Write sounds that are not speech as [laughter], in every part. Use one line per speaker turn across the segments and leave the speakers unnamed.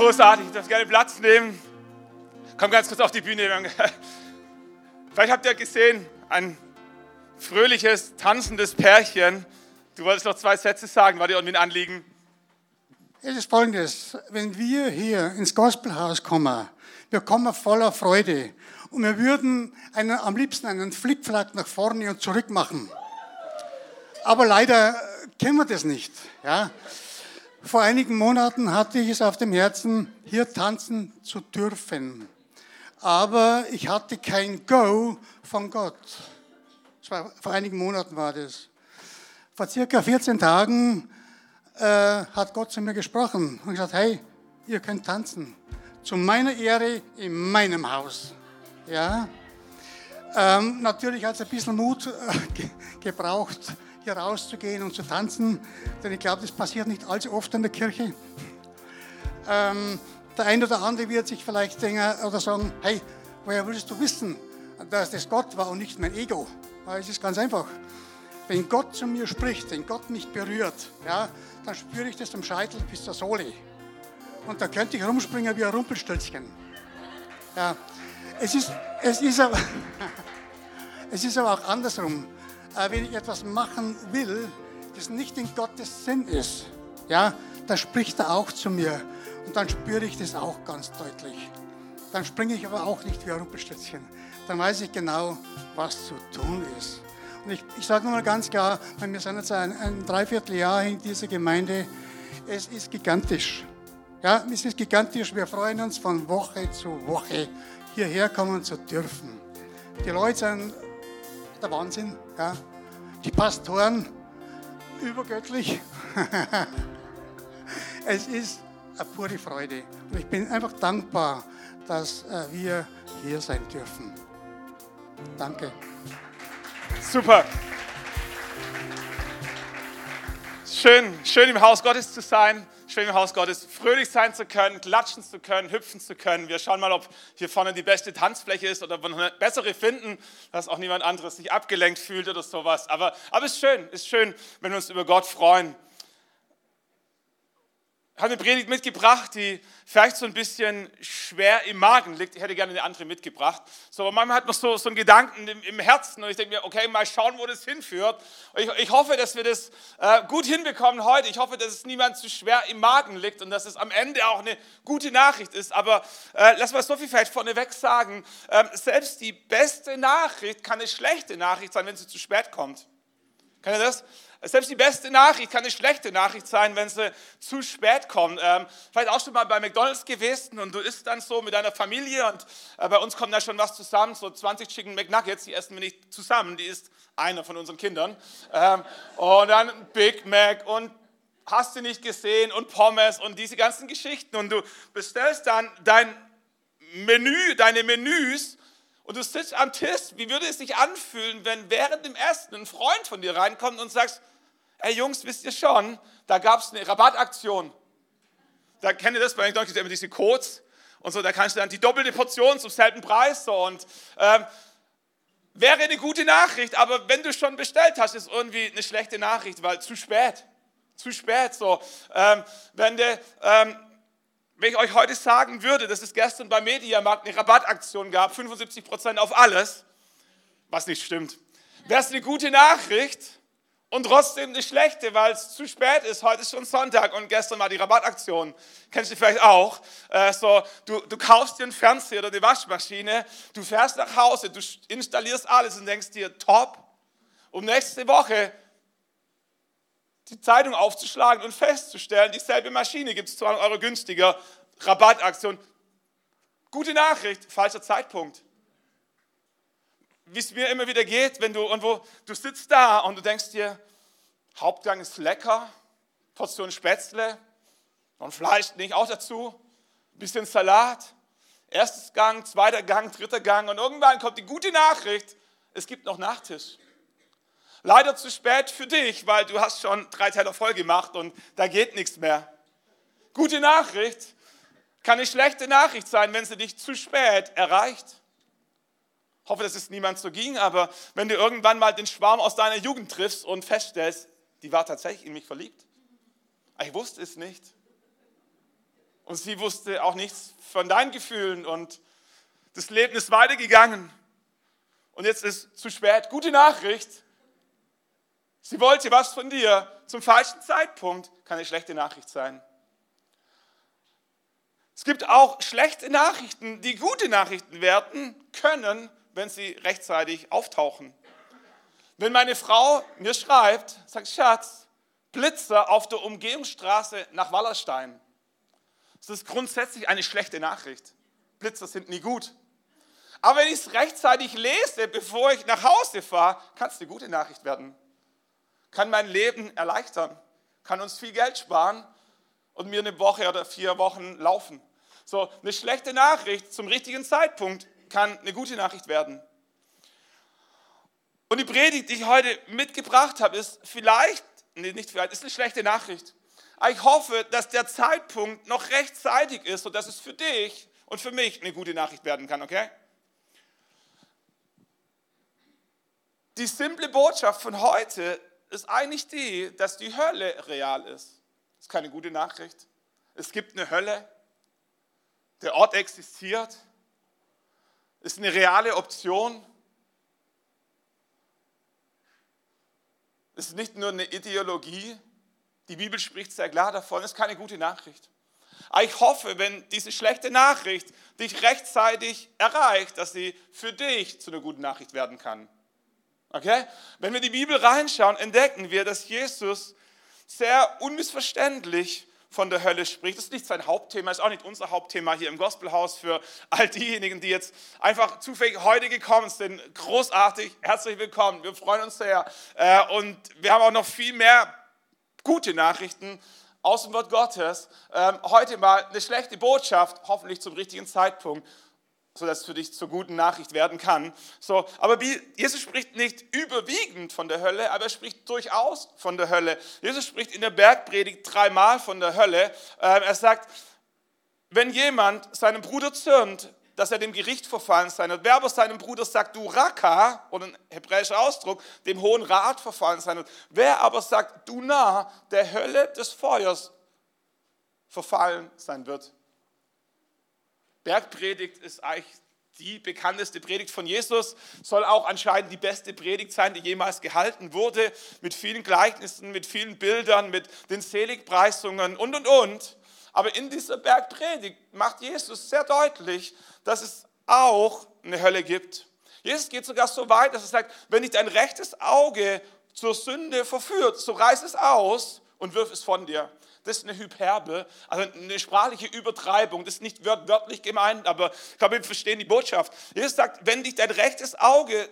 Großartig, ich darf gerne Platz nehmen. Komm ganz kurz auf die Bühne. [laughs] Vielleicht habt ihr gesehen, ein fröhliches, tanzendes Pärchen. Du wolltest noch zwei Sätze sagen, war dir irgendwie ein Anliegen?
Es ist folgendes, wenn wir hier ins Gospelhaus kommen, wir kommen voller Freude und wir würden einen, am liebsten einen Flickflack nach vorne und zurück machen. Aber leider kennen wir das nicht. Ja? Vor einigen Monaten hatte ich es auf dem Herzen, hier tanzen zu dürfen. Aber ich hatte kein Go von Gott. War, vor einigen Monaten war das. Vor circa 14 Tagen äh, hat Gott zu mir gesprochen und gesagt, hey, ihr könnt tanzen. Zu meiner Ehre in meinem Haus. Ja. Ähm, natürlich hat es ein bisschen Mut äh, ge gebraucht, hier rauszugehen und zu tanzen, denn ich glaube, das passiert nicht allzu oft in der Kirche. Ähm, der eine oder andere wird sich vielleicht denken oder sagen, hey, woher willst du wissen, dass das Gott war und nicht mein Ego? Es ist ganz einfach. Wenn Gott zu mir spricht, wenn Gott mich berührt, ja, dann spüre ich das vom Scheitel bis zur Sohle. Und da könnte ich rumspringen wie ein Rumpelstilzchen. Ja, es ist, es ist, aber, [laughs] es ist aber auch andersrum. Äh, wenn ich etwas machen will, das nicht in Gottes Sinn ist, ja, dann spricht er auch zu mir. Und dann spüre ich das auch ganz deutlich. Dann springe ich aber auch nicht wie ein Rumpelstilzchen. Dann weiß ich genau, was zu tun ist. Und ich, ich sage nochmal ganz klar, weil wir sind jetzt ein, ein Dreivierteljahr in dieser Gemeinde, es ist gigantisch. Ja, es ist gigantisch. Wir freuen uns von Woche zu Woche hierher kommen zu dürfen. Die Leute sind der Wahnsinn. Ja. Die Pastoren übergöttlich. [laughs] es ist eine pure Freude. Und ich bin einfach dankbar, dass äh, wir hier sein dürfen. Danke.
Super. Schön, schön im Haus Gottes zu sein, schön im Haus Gottes fröhlich sein zu können, klatschen zu können, hüpfen zu können. Wir schauen mal, ob hier vorne die beste Tanzfläche ist oder ob wir noch eine bessere finden, dass auch niemand anderes sich abgelenkt fühlt oder sowas. Aber, es ist schön, ist schön, wenn wir uns über Gott freuen habe eine Predigt mitgebracht, die vielleicht so ein bisschen schwer im Magen liegt. Ich hätte gerne eine andere mitgebracht. So, aber manchmal hat man so, so einen Gedanken im, im Herzen und ich denke mir, okay, mal schauen, wo das hinführt. Ich, ich, hoffe, dass wir das äh, gut hinbekommen heute. Ich hoffe, dass es niemand zu schwer im Magen liegt und dass es am Ende auch eine gute Nachricht ist. Aber äh, lass mal so viel vielleicht vorneweg sagen. Ähm, selbst die beste Nachricht kann eine schlechte Nachricht sein, wenn sie zu spät kommt. Kann ihr das? Selbst die beste Nachricht kann eine schlechte Nachricht sein, wenn sie zu spät kommt. Ähm, vielleicht auch schon mal bei McDonalds gewesen und du isst dann so mit deiner Familie und äh, bei uns kommt da schon was zusammen, so 20 Chicken McNuggets, die essen wir nicht zusammen, die isst einer von unseren Kindern. Ähm, und dann Big Mac und hast du nicht gesehen und Pommes und diese ganzen Geschichten und du bestellst dann dein Menü, deine Menüs und du sitzt am Tisch, wie würde es sich anfühlen, wenn während dem Essen ein Freund von dir reinkommt und sagst, ey Jungs, wisst ihr schon, da gab es eine Rabattaktion. Da kennt ihr das, bei McDonald's immer diese Codes und so, da kannst du dann die doppelte Portion zum selben Preis so und ähm, wäre eine gute Nachricht, aber wenn du schon bestellt hast, ist irgendwie eine schlechte Nachricht, weil zu spät, zu spät so. Ähm, wenn, de, ähm, wenn ich euch heute sagen würde, dass es gestern beim Mediamarkt eine Rabattaktion gab, 75% auf alles, was nicht stimmt, wäre es eine gute Nachricht, und trotzdem eine schlechte, weil es zu spät ist. Heute ist schon Sonntag und gestern war die Rabattaktion. Kennst du vielleicht auch? Äh, so, du, du kaufst dir einen Fernseher oder die Waschmaschine, du fährst nach Hause, du installierst alles und denkst dir, top, um nächste Woche die Zeitung aufzuschlagen und festzustellen, dieselbe Maschine gibt es 200 Euro günstiger, Rabattaktion. Gute Nachricht, falscher Zeitpunkt wie es mir immer wieder geht, wenn du irgendwo, du sitzt da und du denkst dir, Hauptgang ist lecker, Portion Spätzle und Fleisch nicht auch dazu, bisschen Salat, erstes Gang, zweiter Gang, dritter Gang und irgendwann kommt die gute Nachricht, es gibt noch Nachtisch. Leider zu spät für dich, weil du hast schon drei Teller voll gemacht und da geht nichts mehr. Gute Nachricht kann eine schlechte Nachricht sein, wenn sie dich zu spät erreicht hoffe, dass es niemand so ging, aber wenn du irgendwann mal den Schwarm aus deiner Jugend triffst und feststellst, die war tatsächlich in mich verliebt. Ich wusste es nicht. Und sie wusste auch nichts von deinen Gefühlen und das Leben ist weitergegangen. Und jetzt ist zu spät. Gute Nachricht. Sie wollte was von dir zum falschen Zeitpunkt. Kann eine schlechte Nachricht sein. Es gibt auch schlechte Nachrichten, die gute Nachrichten werden können, wenn sie rechtzeitig auftauchen. Wenn meine Frau mir schreibt, sagt Schatz, Blitzer auf der Umgehungsstraße nach Wallerstein. Das ist grundsätzlich eine schlechte Nachricht. Blitzer sind nie gut. Aber wenn ich es rechtzeitig lese, bevor ich nach Hause fahre, kann es eine gute Nachricht werden. Kann mein Leben erleichtern, kann uns viel Geld sparen und mir eine Woche oder vier Wochen laufen. So, eine schlechte Nachricht zum richtigen Zeitpunkt kann eine gute Nachricht werden. Und die Predigt, die ich heute mitgebracht habe, ist vielleicht, nee, nicht vielleicht, ist eine schlechte Nachricht. Aber ich hoffe, dass der Zeitpunkt noch rechtzeitig ist, sodass es für dich und für mich eine gute Nachricht werden kann, okay? Die simple Botschaft von heute ist eigentlich die, dass die Hölle real ist. Das ist keine gute Nachricht. Es gibt eine Hölle. Der Ort existiert. Ist eine reale Option. Es ist nicht nur eine Ideologie. Die Bibel spricht sehr klar davon. Es ist keine gute Nachricht. Aber ich hoffe, wenn diese schlechte Nachricht dich rechtzeitig erreicht, dass sie für dich zu einer guten Nachricht werden kann. Okay? Wenn wir die Bibel reinschauen, entdecken wir, dass Jesus sehr unmissverständlich von der Hölle spricht. Das ist nicht sein Hauptthema, ist auch nicht unser Hauptthema hier im Gospelhaus für all diejenigen, die jetzt einfach zufällig heute gekommen sind. Großartig, herzlich willkommen, wir freuen uns sehr. Äh, und wir haben auch noch viel mehr gute Nachrichten aus dem Wort Gottes. Ähm, heute mal eine schlechte Botschaft, hoffentlich zum richtigen Zeitpunkt sodass es für dich zur guten Nachricht werden kann. So, aber Jesus spricht nicht überwiegend von der Hölle, aber er spricht durchaus von der Hölle. Jesus spricht in der Bergpredigt dreimal von der Hölle. Ähm, er sagt, wenn jemand seinem Bruder zürnt, dass er dem Gericht verfallen sein wird. Wer aber seinem Bruder sagt, du Raka, oder ein hebräischer Ausdruck, dem Hohen Rat verfallen sein wird. Wer aber sagt, du nah, der Hölle des Feuers verfallen sein wird. Bergpredigt ist eigentlich die bekannteste Predigt von Jesus, soll auch anscheinend die beste Predigt sein, die jemals gehalten wurde, mit vielen Gleichnissen, mit vielen Bildern, mit den Seligpreisungen und, und, und. Aber in dieser Bergpredigt macht Jesus sehr deutlich, dass es auch eine Hölle gibt. Jesus geht sogar so weit, dass er sagt, wenn dich dein rechtes Auge zur Sünde verführt, so reiß es aus und wirf es von dir. Das ist eine Hyperbel, also eine sprachliche Übertreibung. Das ist nicht wörtlich gemeint, aber ich glaube, wir verstehen die Botschaft. Jesus sagt, wenn dich dein rechtes Auge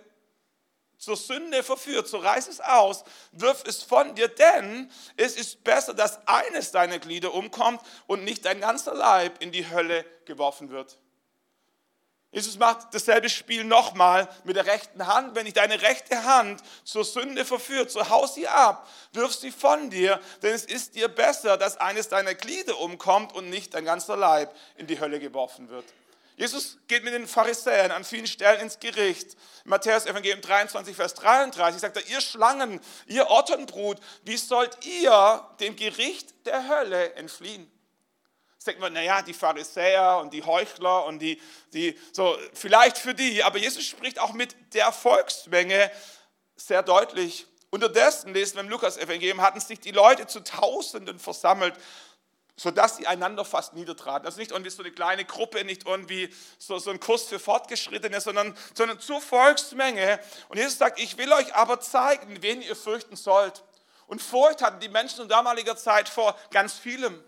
zur Sünde verführt, so reiß es aus, wirf es von dir, denn es ist besser, dass eines deiner Glieder umkommt und nicht dein ganzer Leib in die Hölle geworfen wird. Jesus macht dasselbe Spiel nochmal mit der rechten Hand. Wenn dich deine rechte Hand zur Sünde verführt, so hau sie ab, wirf sie von dir, denn es ist dir besser, dass eines deiner Glieder umkommt und nicht dein ganzer Leib in die Hölle geworfen wird. Jesus geht mit den Pharisäern an vielen Stellen ins Gericht. Matthäus Evangelium 23, Vers 33 sagt er, ihr Schlangen, ihr Otternbrut, wie sollt ihr dem Gericht der Hölle entfliehen? Denkt man, naja, die Pharisäer und die Heuchler und die, die, so, vielleicht für die, aber Jesus spricht auch mit der Volksmenge sehr deutlich. Unterdessen, lesen wir im Lukas-Evangelium, hatten sich die Leute zu Tausenden versammelt, sodass sie einander fast niedertraten. Also nicht irgendwie so eine kleine Gruppe, nicht irgendwie so, so ein Kurs für Fortgeschrittene, sondern, sondern zur Volksmenge. Und Jesus sagt, ich will euch aber zeigen, wen ihr fürchten sollt. Und Furcht hatten die Menschen in damaliger Zeit vor ganz vielem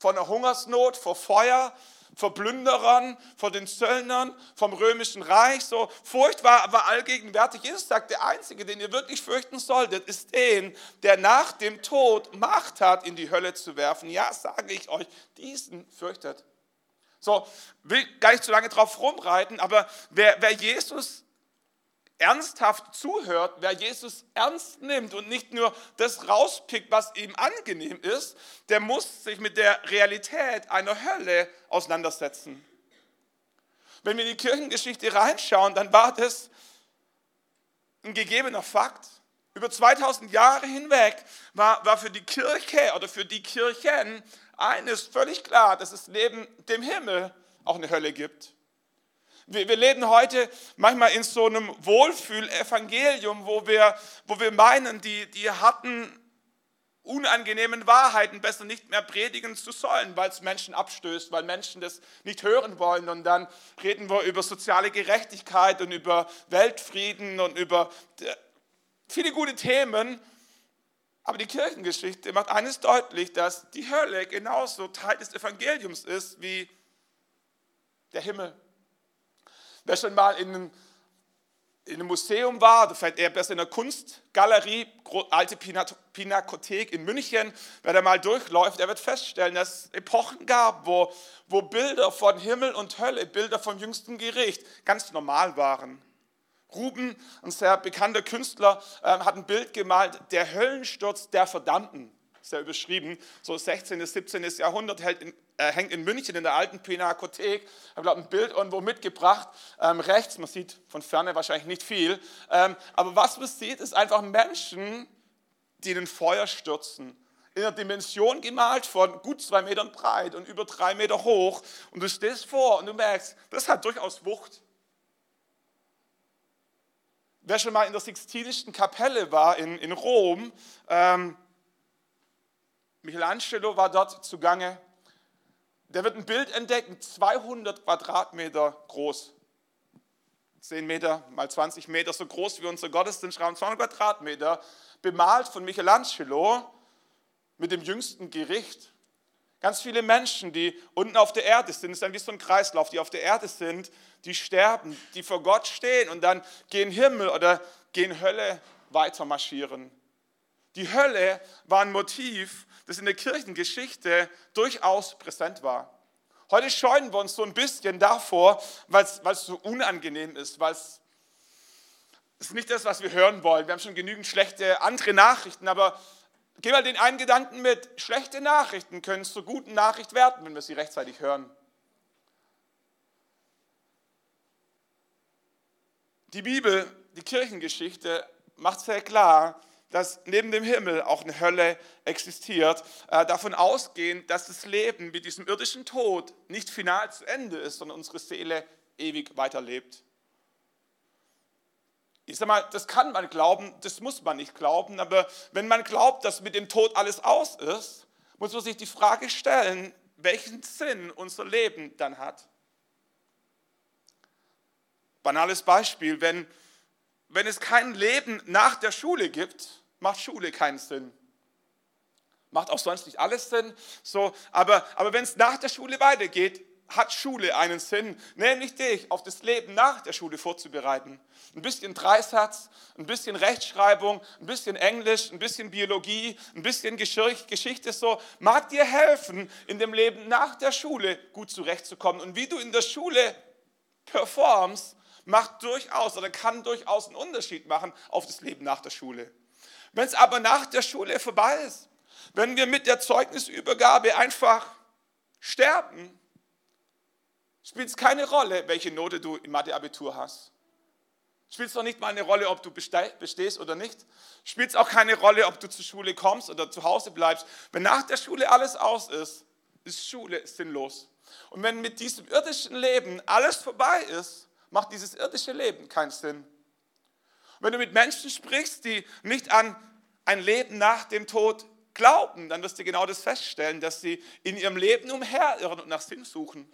vor einer Hungersnot, vor Feuer, vor Plünderern, vor den Zöllnern, vom römischen Reich. So Furcht war, war allgegenwärtig. Jesus sagt, der Einzige, den ihr wirklich fürchten solltet, ist den, der nach dem Tod Macht hat, in die Hölle zu werfen. Ja, sage ich euch, diesen fürchtet. So, will gar nicht zu lange drauf rumreiten, aber wer, wer Jesus ernsthaft zuhört, wer Jesus ernst nimmt und nicht nur das rauspickt, was ihm angenehm ist, der muss sich mit der Realität einer Hölle auseinandersetzen. Wenn wir in die Kirchengeschichte reinschauen, dann war das ein gegebener Fakt. Über 2000 Jahre hinweg war, war für die Kirche oder für die Kirchen eines völlig klar, dass es neben dem Himmel auch eine Hölle gibt. Wir, wir leben heute manchmal in so einem Wohlfühl-Evangelium, wo wir, wo wir meinen, die, die harten, unangenehmen Wahrheiten besser nicht mehr predigen zu sollen, weil es Menschen abstößt, weil Menschen das nicht hören wollen. Und dann reden wir über soziale Gerechtigkeit und über Weltfrieden und über äh, viele gute Themen. Aber die Kirchengeschichte macht eines deutlich, dass die Hölle genauso Teil des Evangeliums ist wie der Himmel. Wer schon mal in einem, in einem Museum war, oder vielleicht eher besser in einer Kunstgalerie, alte Pinakothek in München, wer da mal durchläuft, der wird feststellen, dass es Epochen gab, wo, wo Bilder von Himmel und Hölle, Bilder vom jüngsten Gericht ganz normal waren. Ruben, ein sehr bekannter Künstler, ähm, hat ein Bild gemalt, der Höllensturz der Verdammten, sehr überschrieben, so 16. bis 17. Jahrhundert, hält in, äh, hängt in München in der alten Pinakothek. Ich habe ein Bild irgendwo mitgebracht, ähm, rechts, man sieht von ferne wahrscheinlich nicht viel, ähm, aber was man sieht, ist einfach Menschen, die in den Feuer stürzen. In einer Dimension gemalt von gut zwei Metern breit und über drei Meter hoch. Und du stehst vor und du merkst, das hat durchaus Wucht. Wer schon mal in der Sixtinischen Kapelle war in, in Rom, ähm, Michelangelo war dort zugange der wird ein Bild entdecken, 200 Quadratmeter groß. 10 Meter mal 20 Meter, so groß wie unser Gottesdienstraum, 200 Quadratmeter, bemalt von Michelangelo mit dem jüngsten Gericht. Ganz viele Menschen, die unten auf der Erde sind, ist dann wie so ein Kreislauf, die auf der Erde sind, die sterben, die vor Gott stehen und dann gehen Himmel oder gehen Hölle weiter marschieren. Die Hölle war ein Motiv das in der Kirchengeschichte durchaus präsent war. Heute scheuen wir uns so ein bisschen davor, weil es so unangenehm ist, weil es ist nicht das, was wir hören wollen. Wir haben schon genügend schlechte andere Nachrichten, aber geh mal den einen Gedanken mit. Schlechte Nachrichten können zur guten Nachricht werden, wenn wir sie rechtzeitig hören. Die Bibel, die Kirchengeschichte macht sehr klar, dass neben dem Himmel auch eine Hölle existiert, äh, davon ausgehen, dass das Leben mit diesem irdischen Tod nicht final zu Ende ist, sondern unsere Seele ewig weiterlebt. Ich sage mal, das kann man glauben, das muss man nicht glauben, aber wenn man glaubt, dass mit dem Tod alles aus ist, muss man sich die Frage stellen, welchen Sinn unser Leben dann hat. Banales Beispiel, wenn, wenn es kein Leben nach der Schule gibt, macht Schule keinen Sinn. Macht auch sonst nicht alles Sinn. So, aber aber wenn es nach der Schule weitergeht, hat Schule einen Sinn, nämlich dich auf das Leben nach der Schule vorzubereiten. Ein bisschen Dreisatz, ein bisschen Rechtschreibung, ein bisschen Englisch, ein bisschen Biologie, ein bisschen Geschichte, so mag dir helfen, in dem Leben nach der Schule gut zurechtzukommen. Und wie du in der Schule performst, macht durchaus oder kann durchaus einen Unterschied machen auf das Leben nach der Schule. Wenn es aber nach der Schule vorbei ist, wenn wir mit der Zeugnisübergabe einfach sterben, spielt es keine Rolle, welche Note du im Mathe-Abitur hast. Spielt es doch nicht mal eine Rolle, ob du bestehst oder nicht. Spielt es auch keine Rolle, ob du zur Schule kommst oder zu Hause bleibst. Wenn nach der Schule alles aus ist, ist Schule sinnlos. Und wenn mit diesem irdischen Leben alles vorbei ist, macht dieses irdische Leben keinen Sinn. Wenn du mit Menschen sprichst, die nicht an ein Leben nach dem Tod glauben, dann wirst du genau das feststellen, dass sie in ihrem Leben umherirren und nach Sinn suchen.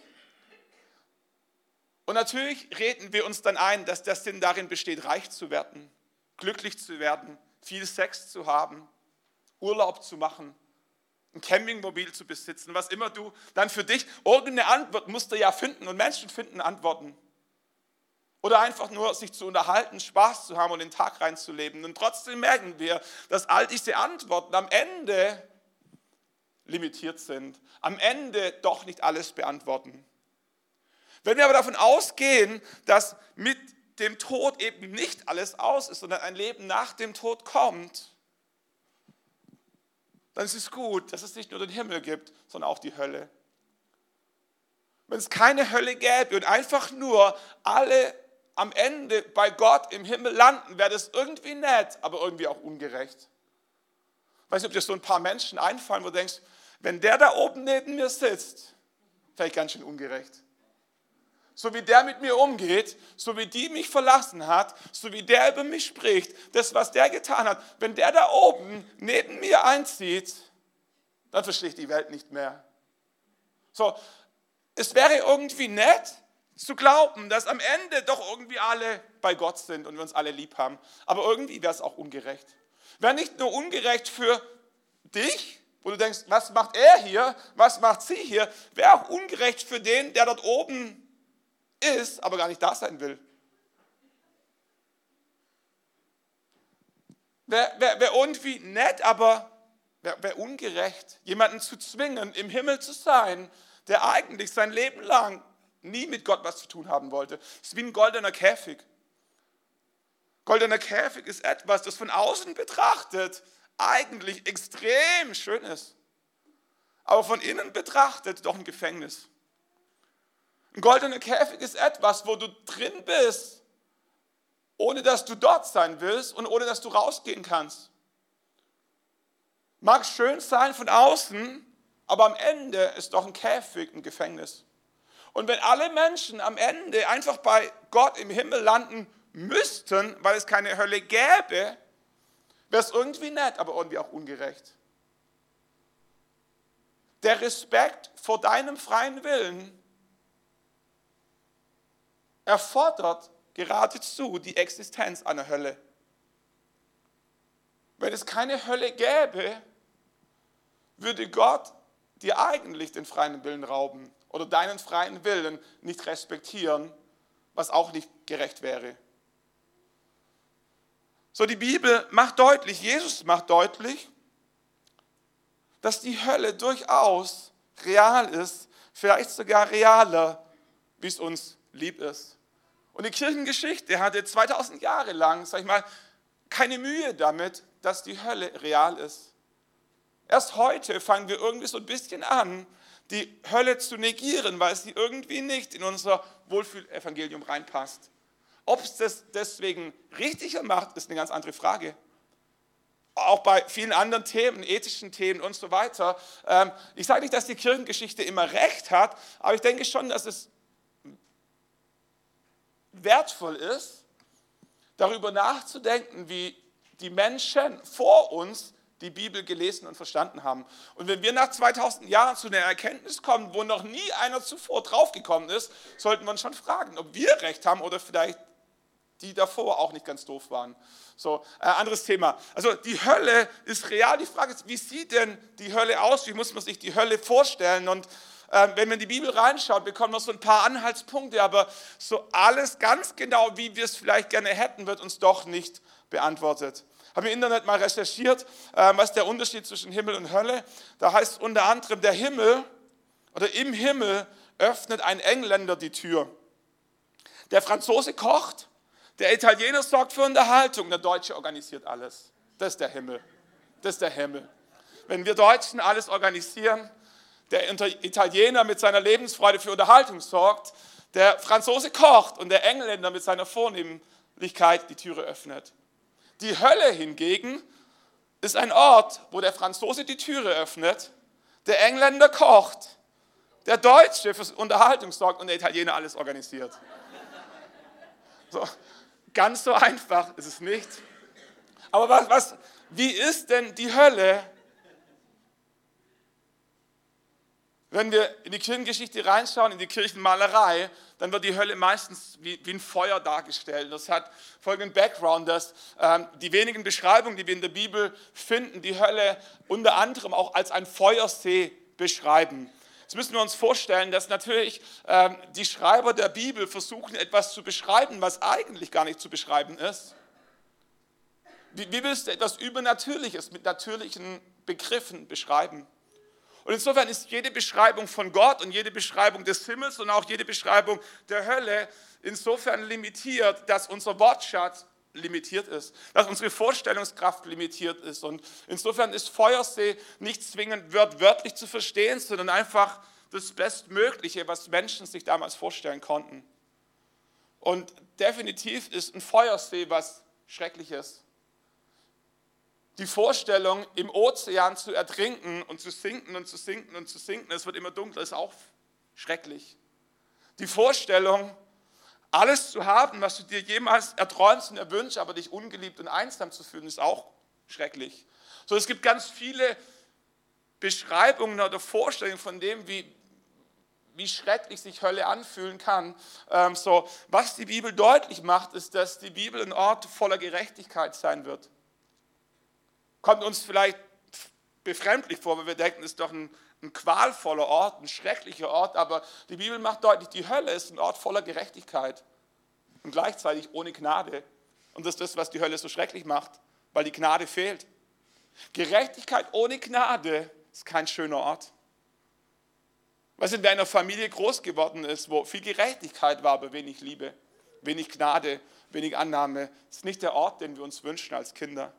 Und natürlich reden wir uns dann ein, dass der Sinn darin besteht, reich zu werden, glücklich zu werden, viel Sex zu haben, Urlaub zu machen, ein Campingmobil zu besitzen, was immer du dann für dich, irgendeine Antwort musst du ja finden und Menschen finden Antworten. Oder einfach nur sich zu unterhalten, Spaß zu haben und den Tag reinzuleben. Und trotzdem merken wir, dass all diese Antworten am Ende limitiert sind, am Ende doch nicht alles beantworten. Wenn wir aber davon ausgehen, dass mit dem Tod eben nicht alles aus ist, sondern ein Leben nach dem Tod kommt, dann ist es gut, dass es nicht nur den Himmel gibt, sondern auch die Hölle. Wenn es keine Hölle gäbe und einfach nur alle am Ende bei Gott im Himmel landen, wäre das irgendwie nett, aber irgendwie auch ungerecht. Ich weiß nicht, ob dir so ein paar Menschen einfallen, wo du denkst, wenn der da oben neben mir sitzt, vielleicht ganz schön ungerecht. So wie der mit mir umgeht, so wie die mich verlassen hat, so wie der über mich spricht, das, was der getan hat, wenn der da oben neben mir einzieht, dann verstehe ich die Welt nicht mehr. So, es wäre irgendwie nett zu glauben, dass am Ende doch irgendwie alle bei Gott sind und wir uns alle lieb haben. Aber irgendwie wäre es auch ungerecht. Wäre nicht nur ungerecht für dich, wo du denkst, was macht er hier, was macht sie hier, wäre auch ungerecht für den, der dort oben ist, aber gar nicht da sein will. Wäre wär, wär irgendwie nett, aber wäre wär ungerecht, jemanden zu zwingen, im Himmel zu sein, der eigentlich sein Leben lang nie mit Gott was zu tun haben wollte. Es ist wie ein goldener Käfig. Goldener Käfig ist etwas, das von außen betrachtet eigentlich extrem schön ist, aber von innen betrachtet doch ein Gefängnis. Ein goldener Käfig ist etwas, wo du drin bist, ohne dass du dort sein willst und ohne dass du rausgehen kannst. Mag schön sein von außen, aber am Ende ist doch ein Käfig ein Gefängnis. Und wenn alle Menschen am Ende einfach bei Gott im Himmel landen müssten, weil es keine Hölle gäbe, wäre es irgendwie nett, aber irgendwie auch ungerecht. Der Respekt vor deinem freien Willen erfordert geradezu die Existenz einer Hölle. Wenn es keine Hölle gäbe, würde Gott dir eigentlich den freien Willen rauben oder deinen freien Willen nicht respektieren, was auch nicht gerecht wäre. So, die Bibel macht deutlich, Jesus macht deutlich, dass die Hölle durchaus real ist, vielleicht sogar realer, wie es uns lieb ist. Und die Kirchengeschichte hatte 2000 Jahre lang, sag ich mal, keine Mühe damit, dass die Hölle real ist. Erst heute fangen wir irgendwie so ein bisschen an, die Hölle zu negieren, weil sie irgendwie nicht in unser Wohlfühlevangelium reinpasst. Ob es das deswegen richtiger macht, ist eine ganz andere Frage. Auch bei vielen anderen Themen, ethischen Themen und so weiter. Ähm, ich sage nicht, dass die Kirchengeschichte immer recht hat, aber ich denke schon, dass es wertvoll ist, darüber nachzudenken, wie die Menschen vor uns die Bibel gelesen und verstanden haben. Und wenn wir nach 2000 Jahren zu einer Erkenntnis kommen, wo noch nie einer zuvor draufgekommen ist, sollten wir uns schon fragen, ob wir recht haben oder vielleicht die davor auch nicht ganz doof waren. So, äh, anderes Thema. Also die Hölle ist real. Die Frage ist, wie sieht denn die Hölle aus? Wie muss man sich die Hölle vorstellen? Und äh, wenn man in die Bibel reinschaut, bekommen wir so ein paar Anhaltspunkte, aber so alles ganz genau, wie wir es vielleicht gerne hätten, wird uns doch nicht beantwortet. Habe im Internet mal recherchiert, äh, was der Unterschied zwischen Himmel und Hölle. Da heißt unter anderem, der Himmel oder im Himmel öffnet ein Engländer die Tür. Der Franzose kocht, der Italiener sorgt für Unterhaltung, der Deutsche organisiert alles. Das ist der Himmel. Das ist der Himmel. Wenn wir Deutschen alles organisieren, der Italiener mit seiner Lebensfreude für Unterhaltung sorgt, der Franzose kocht und der Engländer mit seiner Vornehmlichkeit die Türe öffnet. Die Hölle hingegen ist ein Ort, wo der Franzose die Türe öffnet, der Engländer kocht, der Deutsche für Unterhaltung sorgt und der Italiener alles organisiert. So, Ganz so einfach ist es nicht. Aber was, was, wie ist denn die Hölle? Wenn wir in die Kirchengeschichte reinschauen, in die Kirchenmalerei, dann wird die Hölle meistens wie, wie ein Feuer dargestellt. Das hat folgenden Background, dass ähm, die wenigen Beschreibungen, die wir in der Bibel finden, die Hölle unter anderem auch als ein Feuersee beschreiben. Jetzt müssen wir uns vorstellen, dass natürlich ähm, die Schreiber der Bibel versuchen, etwas zu beschreiben, was eigentlich gar nicht zu beschreiben ist. Wie, wie willst du etwas Übernatürliches mit natürlichen Begriffen beschreiben? Und insofern ist jede Beschreibung von Gott und jede Beschreibung des Himmels und auch jede Beschreibung der Hölle insofern limitiert, dass unser Wortschatz limitiert ist, dass unsere Vorstellungskraft limitiert ist. Und insofern ist Feuersee nicht zwingend wörtlich zu verstehen, sondern einfach das Bestmögliche, was Menschen sich damals vorstellen konnten. Und definitiv ist ein Feuersee was Schreckliches. Die Vorstellung, im Ozean zu ertrinken und zu sinken und zu sinken und zu sinken, es wird immer dunkler, ist auch schrecklich. Die Vorstellung, alles zu haben, was du dir jemals erträumst und erwünschst, aber dich ungeliebt und einsam zu fühlen, ist auch schrecklich. So, es gibt ganz viele Beschreibungen oder Vorstellungen von dem, wie, wie schrecklich sich Hölle anfühlen kann. Ähm, so, was die Bibel deutlich macht, ist, dass die Bibel ein Ort voller Gerechtigkeit sein wird. Kommt uns vielleicht befremdlich vor, weil wir denken, es ist doch ein, ein qualvoller Ort, ein schrecklicher Ort, aber die Bibel macht deutlich, die Hölle ist ein Ort voller Gerechtigkeit und gleichzeitig ohne Gnade. Und das ist das, was die Hölle so schrecklich macht, weil die Gnade fehlt. Gerechtigkeit ohne Gnade ist kein schöner Ort. Was in einer Familie groß geworden ist, wo viel Gerechtigkeit war, aber wenig Liebe, wenig Gnade, wenig Annahme, ist nicht der Ort, den wir uns wünschen als Kinder.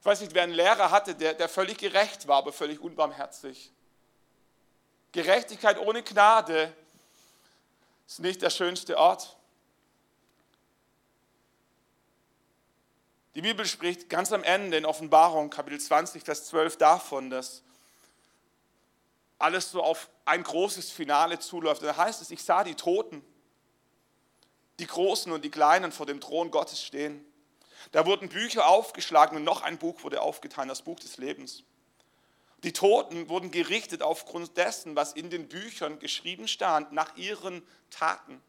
Ich weiß nicht, wer einen Lehrer hatte, der, der völlig gerecht war, aber völlig unbarmherzig. Gerechtigkeit ohne Gnade ist nicht der schönste Ort. Die Bibel spricht ganz am Ende in Offenbarung, Kapitel 20, Vers 12 davon, dass alles so auf ein großes Finale zuläuft. da heißt es, ich sah die Toten, die Großen und die Kleinen vor dem Thron Gottes stehen. Da wurden Bücher aufgeschlagen und noch ein Buch wurde aufgetan, das Buch des Lebens. Die Toten wurden gerichtet aufgrund dessen, was in den Büchern geschrieben stand, nach ihren Taten.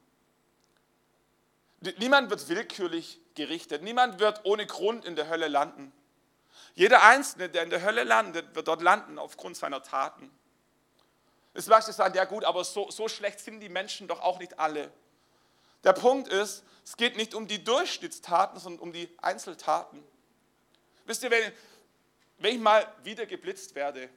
Niemand wird willkürlich gerichtet, niemand wird ohne Grund in der Hölle landen. Jeder Einzelne, der in der Hölle landet, wird dort landen aufgrund seiner Taten. Jetzt magst du sagen, ja gut, aber so, so schlecht sind die Menschen doch auch nicht alle. Der Punkt ist, es geht nicht um die Durchschnittstaten, sondern um die Einzeltaten. Wisst ihr, wenn, wenn ich mal wieder geblitzt werde,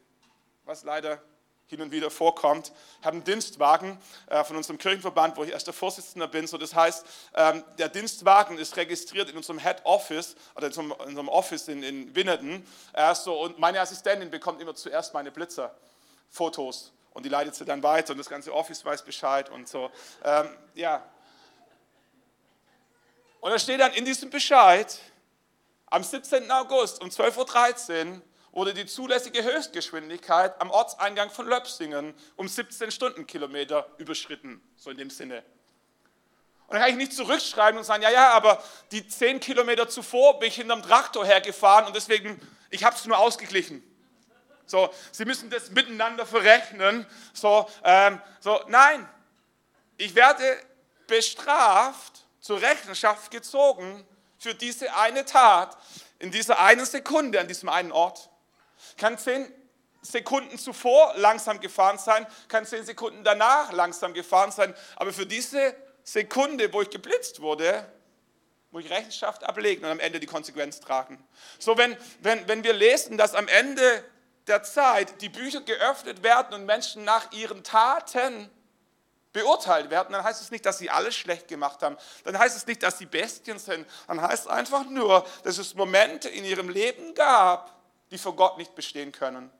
was leider hin und wieder vorkommt, ich habe einen Dienstwagen äh, von unserem Kirchenverband, wo ich erster Vorsitzender bin. So, das heißt, ähm, der Dienstwagen ist registriert in unserem Head Office oder in unserem, Office in, in Winnerton. Äh, so, und meine Assistentin bekommt immer zuerst meine Blitzerfotos und die leitet sie dann weiter und das ganze Office weiß Bescheid und so. Ähm, ja. Und da steht dann in diesem Bescheid, am 17. August um 12.13 Uhr wurde die zulässige Höchstgeschwindigkeit am Ortseingang von Löpsingen um 17 Stundenkilometer überschritten, so in dem Sinne. Und dann kann ich nicht zurückschreiben und sagen, ja, ja, aber die 10 Kilometer zuvor bin ich hinterm Traktor hergefahren und deswegen, ich habe es nur ausgeglichen. So, Sie müssen das miteinander verrechnen. So, ähm, so, nein, ich werde bestraft, zur Rechenschaft gezogen für diese eine Tat in dieser einen Sekunde an diesem einen Ort. Kann zehn Sekunden zuvor langsam gefahren sein, kann zehn Sekunden danach langsam gefahren sein, aber für diese Sekunde, wo ich geblitzt wurde, muss ich Rechenschaft ablegen und am Ende die Konsequenz tragen. So, wenn, wenn, wenn wir lesen, dass am Ende der Zeit die Bücher geöffnet werden und Menschen nach ihren Taten beurteilt werden, dann heißt es nicht, dass sie alles schlecht gemacht haben. Dann heißt es nicht, dass sie Bestien sind. Dann heißt es einfach nur, dass es Momente in ihrem Leben gab, die vor Gott nicht bestehen können.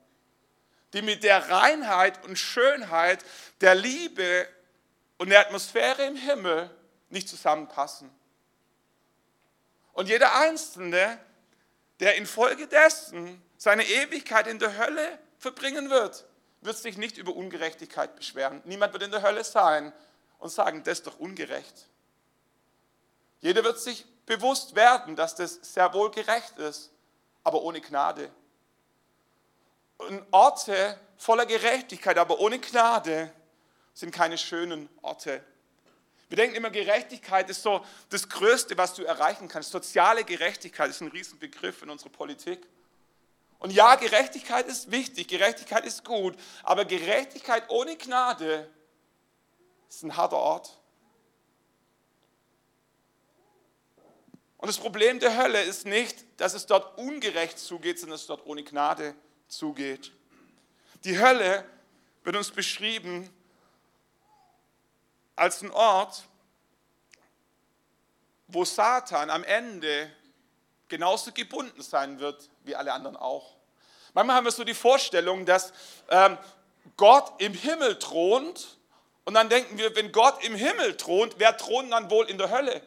Die mit der Reinheit und Schönheit der Liebe und der Atmosphäre im Himmel nicht zusammenpassen. Und jeder Einzelne, der infolgedessen seine Ewigkeit in der Hölle verbringen wird, wird sich nicht über Ungerechtigkeit beschweren. Niemand wird in der Hölle sein und sagen, das ist doch ungerecht. Jeder wird sich bewusst werden, dass das sehr wohl gerecht ist, aber ohne Gnade. Und Orte voller Gerechtigkeit, aber ohne Gnade, sind keine schönen Orte. Wir denken immer, Gerechtigkeit ist so das Größte, was du erreichen kannst. Soziale Gerechtigkeit ist ein Riesenbegriff in unserer Politik. Und ja, Gerechtigkeit ist wichtig, Gerechtigkeit ist gut, aber Gerechtigkeit ohne Gnade ist ein harter Ort. Und das Problem der Hölle ist nicht, dass es dort ungerecht zugeht, sondern dass es dort ohne Gnade zugeht. Die Hölle wird uns beschrieben als ein Ort, wo Satan am Ende genauso gebunden sein wird wie alle anderen auch. Manchmal haben wir so die Vorstellung, dass ähm, Gott im Himmel thront und dann denken wir, wenn Gott im Himmel thront, wer thront dann wohl in der Hölle?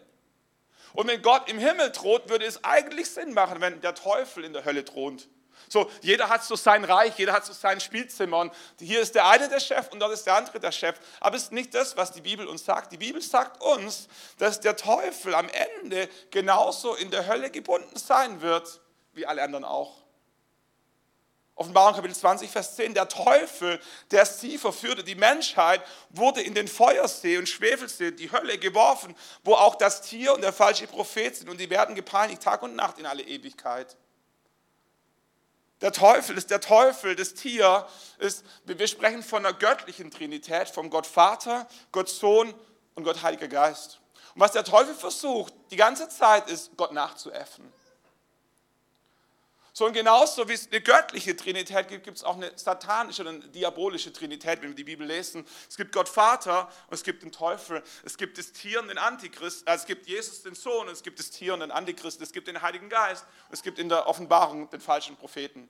Und wenn Gott im Himmel droht, würde es eigentlich Sinn machen, wenn der Teufel in der Hölle thront. So, jeder hat so sein Reich, jeder hat so sein Spielzimmer und hier ist der eine der Chef und dort ist der andere der Chef. Aber es ist nicht das, was die Bibel uns sagt. Die Bibel sagt uns, dass der Teufel am Ende genauso in der Hölle gebunden sein wird, wie alle anderen auch. Offenbarung Kapitel 20, Vers 10, der Teufel, der sie verführte, die Menschheit, wurde in den Feuersee und Schwefelsee, die Hölle geworfen, wo auch das Tier und der falsche Prophet sind und die werden gepeinigt Tag und Nacht in alle Ewigkeit. Der Teufel ist der Teufel, das Tier ist, wir sprechen von einer göttlichen Trinität, vom Gott Vater, Gott Sohn und Gott Heiliger Geist. Und was der Teufel versucht, die ganze Zeit ist, Gott nachzuäffen. So und genauso wie es eine göttliche Trinität gibt, gibt es auch eine satanische oder eine diabolische Trinität, wenn wir die Bibel lesen. Es gibt Gott Vater und es gibt den Teufel. Es gibt das Tier und den Antichrist. Also es gibt Jesus den Sohn und es gibt das Tier und den Antichrist. Es gibt den Heiligen Geist und es gibt in der Offenbarung den falschen Propheten.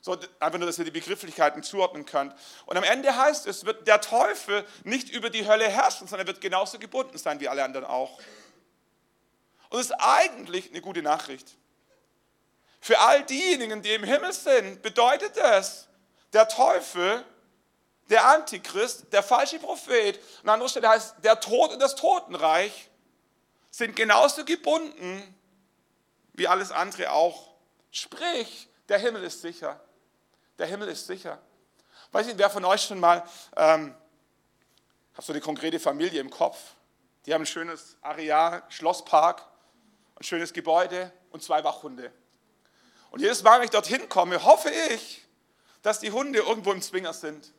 So, einfach nur, dass ihr die Begrifflichkeiten zuordnen könnt. Und am Ende heißt es, wird der Teufel nicht über die Hölle herrschen, sondern er wird genauso gebunden sein wie alle anderen auch. Und das ist eigentlich eine gute Nachricht. Für all diejenigen, die im Himmel sind, bedeutet es, der Teufel, der Antichrist, der falsche Prophet, an anderer Stelle heißt der Tod und das Totenreich, sind genauso gebunden wie alles andere auch. Sprich, der Himmel ist sicher. Der Himmel ist sicher. Weiß nicht, wer von euch schon mal, ähm, hat so eine konkrete Familie im Kopf, die haben ein schönes Areal, Schlosspark, ein schönes Gebäude und zwei Wachhunde. Und jedes Mal, wenn ich dorthin komme, hoffe ich, dass die Hunde irgendwo im Zwinger sind.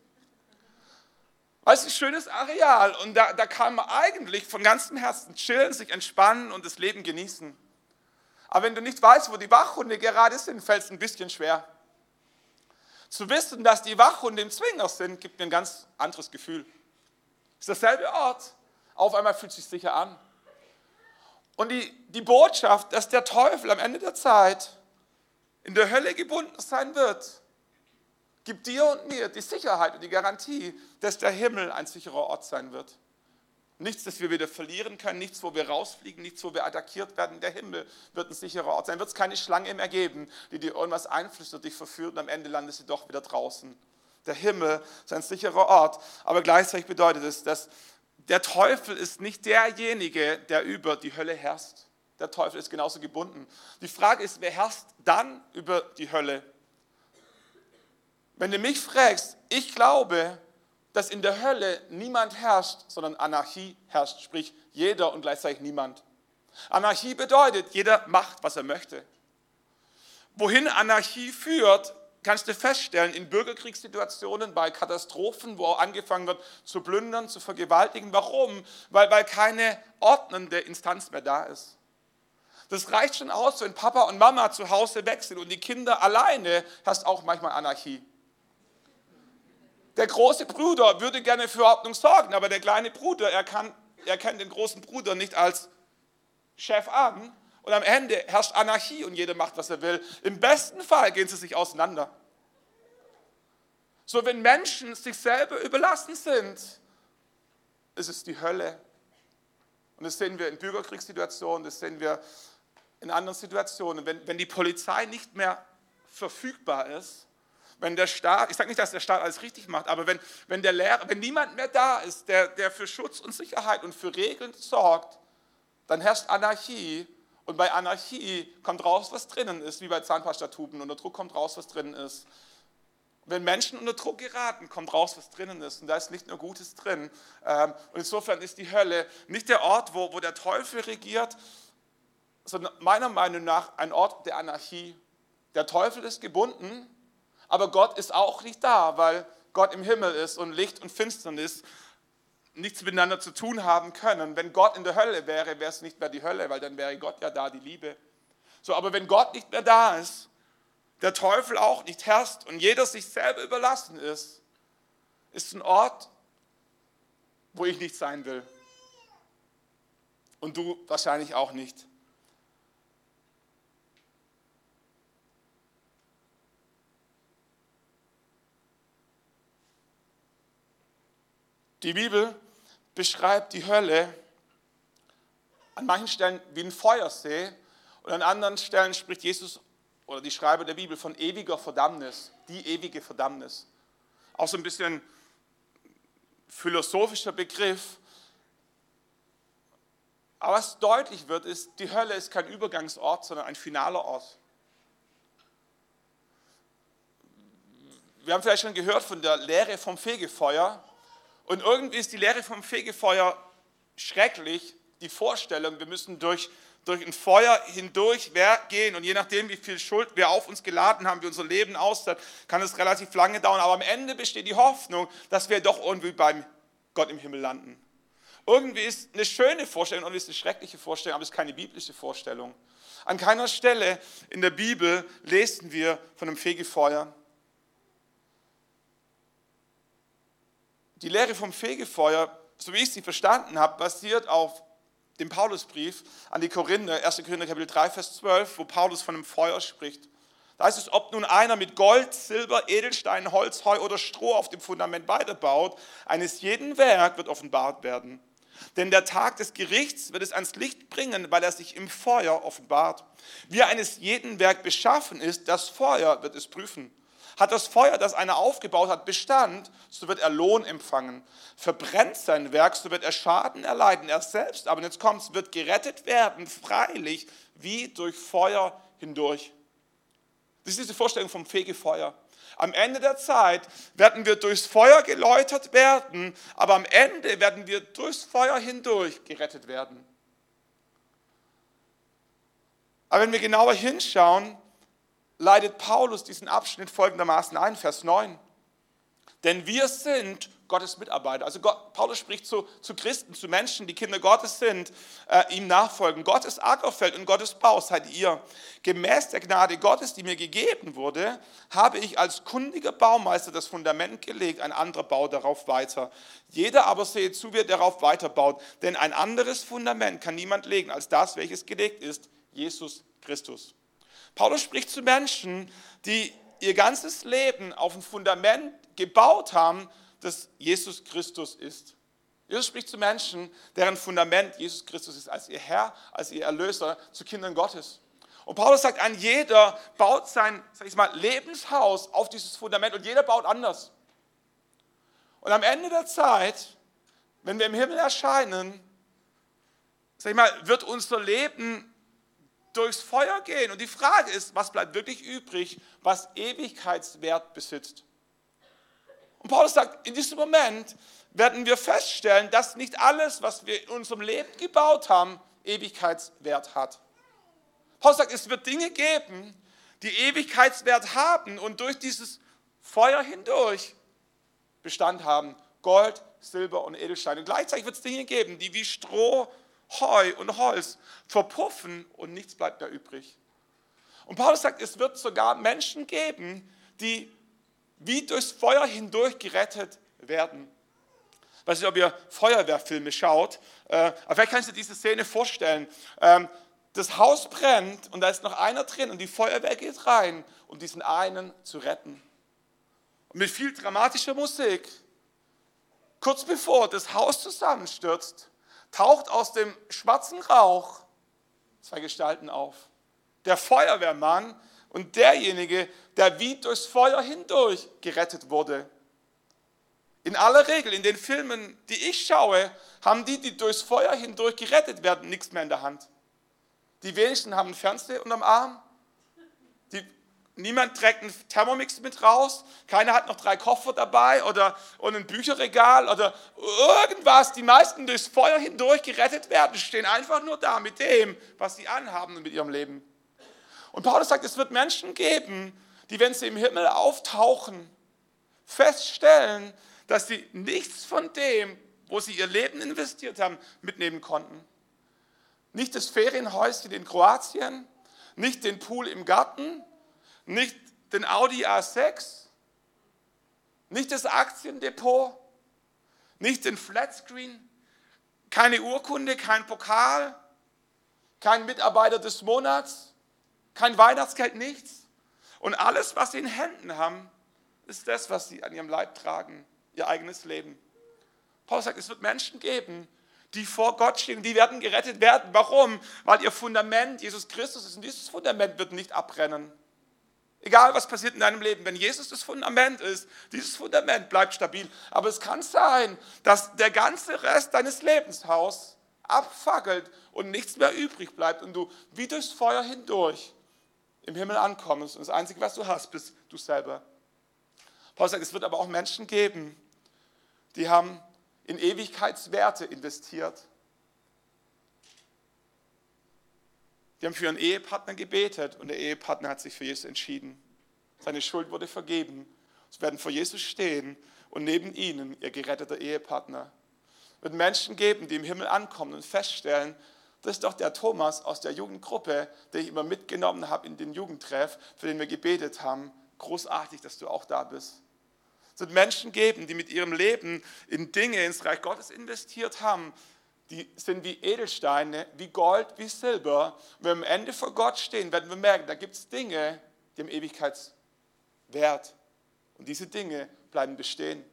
Weil es ist ein schönes Areal und da, da kann man eigentlich von ganzem Herzen chillen, sich entspannen und das Leben genießen. Aber wenn du nicht weißt, wo die Wachhunde gerade sind, fällt es ein bisschen schwer. Zu wissen, dass die Wachhunde im Zwinger sind, gibt mir ein ganz anderes Gefühl. Es ist derselbe Ort, auf einmal fühlt es sich sicher an. Und die, die Botschaft, dass der Teufel am Ende der Zeit in der Hölle gebunden sein wird, gibt dir und mir die Sicherheit und die Garantie, dass der Himmel ein sicherer Ort sein wird. Nichts, das wir wieder verlieren können, nichts, wo wir rausfliegen, nichts, wo wir attackiert werden. Der Himmel wird ein sicherer Ort sein. Wird es keine Schlange mehr geben, die dir irgendwas einflüstert, dich verführt und am Ende landest du doch wieder draußen. Der Himmel ist ein sicherer Ort. Aber gleichzeitig bedeutet es, dass der Teufel ist nicht derjenige, der über die Hölle herrscht. Der Teufel ist genauso gebunden. Die Frage ist, wer herrscht dann über die Hölle? Wenn du mich fragst, ich glaube, dass in der Hölle niemand herrscht, sondern Anarchie herrscht, sprich jeder und gleichzeitig niemand. Anarchie bedeutet, jeder macht, was er möchte. Wohin Anarchie führt, kannst du feststellen in Bürgerkriegssituationen, bei Katastrophen, wo auch angefangen wird zu plündern, zu vergewaltigen. Warum? Weil, weil keine ordnende Instanz mehr da ist. Das reicht schon aus, wenn Papa und Mama zu Hause weg sind und die Kinder alleine, hast auch manchmal Anarchie. Der große Bruder würde gerne für Ordnung sorgen, aber der kleine Bruder, er, kann, er kennt den großen Bruder nicht als Chef an und am Ende herrscht Anarchie und jeder macht, was er will. Im besten Fall gehen sie sich auseinander. So, wenn Menschen sich selber überlassen sind, ist es die Hölle. Und das sehen wir in Bürgerkriegssituationen, das sehen wir in anderen Situationen, wenn, wenn die Polizei nicht mehr verfügbar ist, wenn der Staat, ich sage nicht, dass der Staat alles richtig macht, aber wenn, wenn, der Lehrer, wenn niemand mehr da ist, der, der für Schutz und Sicherheit und für Regeln sorgt, dann herrscht Anarchie und bei Anarchie kommt raus, was drinnen ist, wie bei Zahnpastatuben. Unter Druck kommt raus, was drinnen ist. Wenn Menschen unter Druck geraten, kommt raus, was drinnen ist. Und da ist nicht nur Gutes drin. Ähm, und insofern ist die Hölle nicht der Ort, wo, wo der Teufel regiert, sondern meiner Meinung nach ein Ort der Anarchie. Der Teufel ist gebunden, aber Gott ist auch nicht da, weil Gott im Himmel ist und Licht und Finsternis nichts miteinander zu tun haben können. Wenn Gott in der Hölle wäre, wäre es nicht mehr die Hölle, weil dann wäre Gott ja da, die Liebe. So, aber wenn Gott nicht mehr da ist, der Teufel auch nicht herrscht und jeder sich selber überlassen ist, ist ein Ort, wo ich nicht sein will. Und du wahrscheinlich auch nicht. Die Bibel beschreibt die Hölle an manchen Stellen wie ein Feuersee und an anderen Stellen spricht Jesus oder die Schreiber der Bibel von ewiger Verdammnis, die ewige Verdammnis. Auch so ein bisschen philosophischer Begriff. Aber was deutlich wird, ist, die Hölle ist kein Übergangsort, sondern ein finaler Ort. Wir haben vielleicht schon gehört von der Lehre vom Fegefeuer. Und irgendwie ist die Lehre vom Fegefeuer schrecklich, die Vorstellung, wir müssen durch, durch ein Feuer hindurch gehen und je nachdem, wie viel Schuld wir auf uns geladen haben, wie unser Leben aussieht, kann es relativ lange dauern. Aber am Ende besteht die Hoffnung, dass wir doch irgendwie beim Gott im Himmel landen. Irgendwie ist eine schöne Vorstellung und ist eine schreckliche Vorstellung, aber es ist keine biblische Vorstellung. An keiner Stelle in der Bibel lesen wir von einem Fegefeuer. Die Lehre vom Fegefeuer, so wie ich sie verstanden habe, basiert auf dem Paulusbrief an die Korinther, 1. Korinther Kapitel 3, Vers 12, wo Paulus von einem Feuer spricht. Da heißt es, ob nun einer mit Gold, Silber, Edelstein, Holz, Heu oder Stroh auf dem Fundament weiterbaut, eines jeden Werk wird offenbart werden. Denn der Tag des Gerichts wird es ans Licht bringen, weil er sich im Feuer offenbart. Wie eines jeden Werk beschaffen ist, das Feuer wird es prüfen. Hat das Feuer, das einer aufgebaut hat, Bestand, so wird er Lohn empfangen. Verbrennt sein Werk, so wird er Schaden erleiden. Er selbst, aber jetzt kommt es, wird gerettet werden, freilich, wie durch Feuer hindurch. Das ist diese Vorstellung vom Fegefeuer. Am Ende der Zeit werden wir durchs Feuer geläutert werden, aber am Ende werden wir durchs Feuer hindurch gerettet werden. Aber wenn wir genauer hinschauen, leitet Paulus diesen Abschnitt folgendermaßen ein, Vers 9. Denn wir sind Gottes Mitarbeiter. Also Gott, Paulus spricht zu, zu, Christen, zu Menschen, die Kinder Gottes sind, äh, ihm nachfolgen. Gottes Ackerfeld und Gottes Bau seid ihr. Gemäß der Gnade Gottes, die mir gegeben wurde, habe ich als kundiger Baumeister das Fundament gelegt, ein anderer baut darauf weiter. Jeder aber sehe zu, wie er darauf weiterbaut, denn ein anderes Fundament kann niemand legen als das, welches gelegt ist, Jesus Christus. Paulus spricht zu Menschen, die ihr ganzes Leben auf ein Fundament gebaut haben, das Jesus Christus ist. Jesus spricht zu Menschen, deren Fundament Jesus Christus ist, als ihr Herr, als ihr Erlöser, zu Kindern Gottes. Und Paulus sagt, ein jeder baut sein sag ich mal, Lebenshaus auf dieses Fundament und jeder baut anders. Und am Ende der Zeit, wenn wir im Himmel erscheinen, sag ich mal, wird unser Leben durchs Feuer gehen. Und die Frage ist, was bleibt wirklich übrig, was Ewigkeitswert besitzt? Und Paulus sagt, in diesem Moment werden wir feststellen, dass nicht alles, was wir in unserem Leben gebaut haben, Ewigkeitswert hat. Paulus sagt, es wird Dinge geben, die Ewigkeitswert haben und durch dieses Feuer hindurch Bestand haben. Gold, Silber und Edelsteine. Und gleichzeitig wird es Dinge geben, die wie Stroh Heu und Holz verpuffen und nichts bleibt mehr übrig. Und Paulus sagt, es wird sogar Menschen geben, die wie durchs Feuer hindurch gerettet werden. Ich weiß nicht, ob ihr Feuerwehrfilme schaut, äh, aber vielleicht kannst du dir diese Szene vorstellen. Ähm, das Haus brennt und da ist noch einer drin und die Feuerwehr geht rein, um diesen einen zu retten. Und mit viel dramatischer Musik, kurz bevor das Haus zusammenstürzt, taucht aus dem schwarzen Rauch zwei Gestalten auf. Der Feuerwehrmann und derjenige, der wie durchs Feuer hindurch gerettet wurde. In aller Regel, in den Filmen, die ich schaue, haben die, die durchs Feuer hindurch gerettet werden, nichts mehr in der Hand. Die wenigsten haben einen Fernseher unterm Arm, Niemand trägt einen Thermomix mit raus, keiner hat noch drei Koffer dabei oder und ein Bücherregal oder irgendwas. Die meisten durchs Feuer hindurch gerettet werden, stehen einfach nur da mit dem, was sie anhaben und mit ihrem Leben. Und Paulus sagt, es wird Menschen geben, die, wenn sie im Himmel auftauchen, feststellen, dass sie nichts von dem, wo sie ihr Leben investiert haben, mitnehmen konnten. Nicht das Ferienhäuschen in Kroatien, nicht den Pool im Garten, nicht den Audi A6, nicht das Aktiendepot, nicht den Flatscreen, keine Urkunde, kein Pokal, kein Mitarbeiter des Monats, kein Weihnachtsgeld, nichts. Und alles, was sie in Händen haben, ist das, was sie an ihrem Leib tragen, ihr eigenes Leben. Paul sagt, es wird Menschen geben, die vor Gott stehen, die werden gerettet werden. Warum? Weil ihr Fundament Jesus Christus ist und dieses Fundament wird nicht abbrennen. Egal, was passiert in deinem Leben, wenn Jesus das Fundament ist, dieses Fundament bleibt stabil. Aber es kann sein, dass der ganze Rest deines Lebenshaus abfackelt und nichts mehr übrig bleibt und du wie durchs Feuer hindurch im Himmel ankommst und das Einzige, was du hast, bist du selber. Paulus sagt, es wird aber auch Menschen geben, die haben in Ewigkeitswerte investiert. Die haben für ihren Ehepartner gebetet und der Ehepartner hat sich für Jesus entschieden. Seine Schuld wurde vergeben. Sie werden vor Jesus stehen und neben ihnen ihr geretteter Ehepartner. Es wird Menschen geben, die im Himmel ankommen und feststellen, das ist doch der Thomas aus der Jugendgruppe, den ich immer mitgenommen habe in den Jugendtreff, für den wir gebetet haben. Großartig, dass du auch da bist. Es wird Menschen geben, die mit ihrem Leben in Dinge ins Reich Gottes investiert haben, die sind wie Edelsteine, wie Gold, wie Silber. Und wenn wir am Ende vor Gott stehen, werden wir merken, da gibt es Dinge, die haben Ewigkeitswert. Und diese Dinge bleiben bestehen.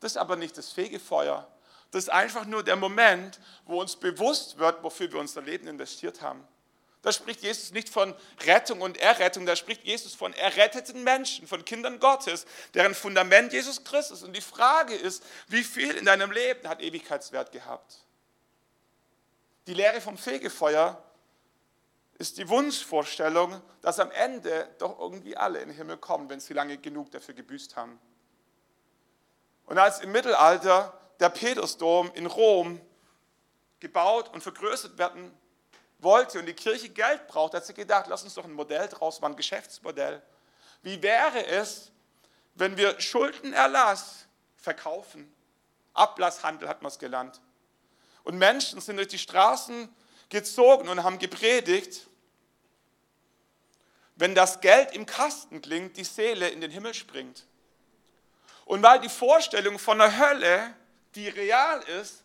Das ist aber nicht das Fegefeuer. Das ist einfach nur der Moment, wo uns bewusst wird, wofür wir unser Leben investiert haben. Da spricht Jesus nicht von Rettung und Errettung, da spricht Jesus von erretteten Menschen, von Kindern Gottes, deren Fundament Jesus Christus. Und die Frage ist, wie viel in deinem Leben hat Ewigkeitswert gehabt? Die Lehre vom Fegefeuer ist die Wunschvorstellung, dass am Ende doch irgendwie alle in den Himmel kommen, wenn sie lange genug dafür gebüßt haben. Und als im Mittelalter der Petersdom in Rom gebaut und vergrößert werden wollte und die Kirche Geld braucht, hat sie gedacht, lass uns doch ein Modell draus machen, ein Geschäftsmodell. Wie wäre es, wenn wir Schuldenerlass verkaufen? Ablasshandel hat man es genannt. Und Menschen sind durch die Straßen gezogen und haben gepredigt, wenn das Geld im Kasten klingt, die Seele in den Himmel springt. Und weil die Vorstellung von der Hölle, die real ist,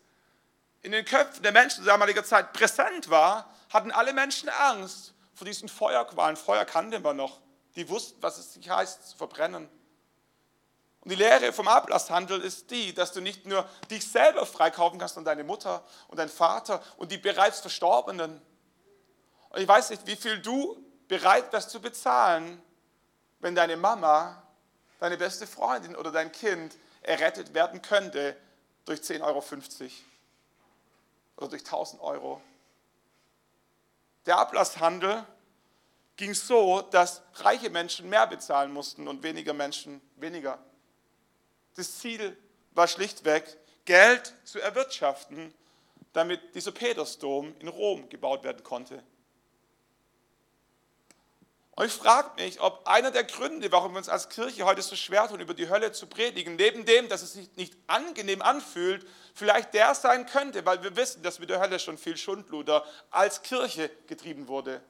in den Köpfen der Menschen zu damaliger Zeit präsent war, hatten alle Menschen Angst vor diesen Feuerqualen. Feuer kannte man noch. Die wussten, was es heißt, zu verbrennen. Und die Lehre vom Ablasshandel ist die, dass du nicht nur dich selber freikaufen kannst, sondern deine Mutter und deinen Vater und die bereits Verstorbenen. Und ich weiß nicht, wie viel du bereit wärst zu bezahlen, wenn deine Mama, deine beste Freundin oder dein Kind errettet werden könnte durch 10,50 Euro oder durch 1000 Euro. Der Ablasshandel ging so, dass reiche Menschen mehr bezahlen mussten und weniger Menschen weniger. Das Ziel war schlichtweg, Geld zu erwirtschaften, damit dieser Petersdom in Rom gebaut werden konnte. Und ich frage mich, ob einer der Gründe, warum wir uns als Kirche heute so schwer tun, über die Hölle zu predigen, neben dem, dass es sich nicht angenehm anfühlt, vielleicht der sein könnte, weil wir wissen, dass mit der Hölle schon viel Schundluder als Kirche getrieben wurde.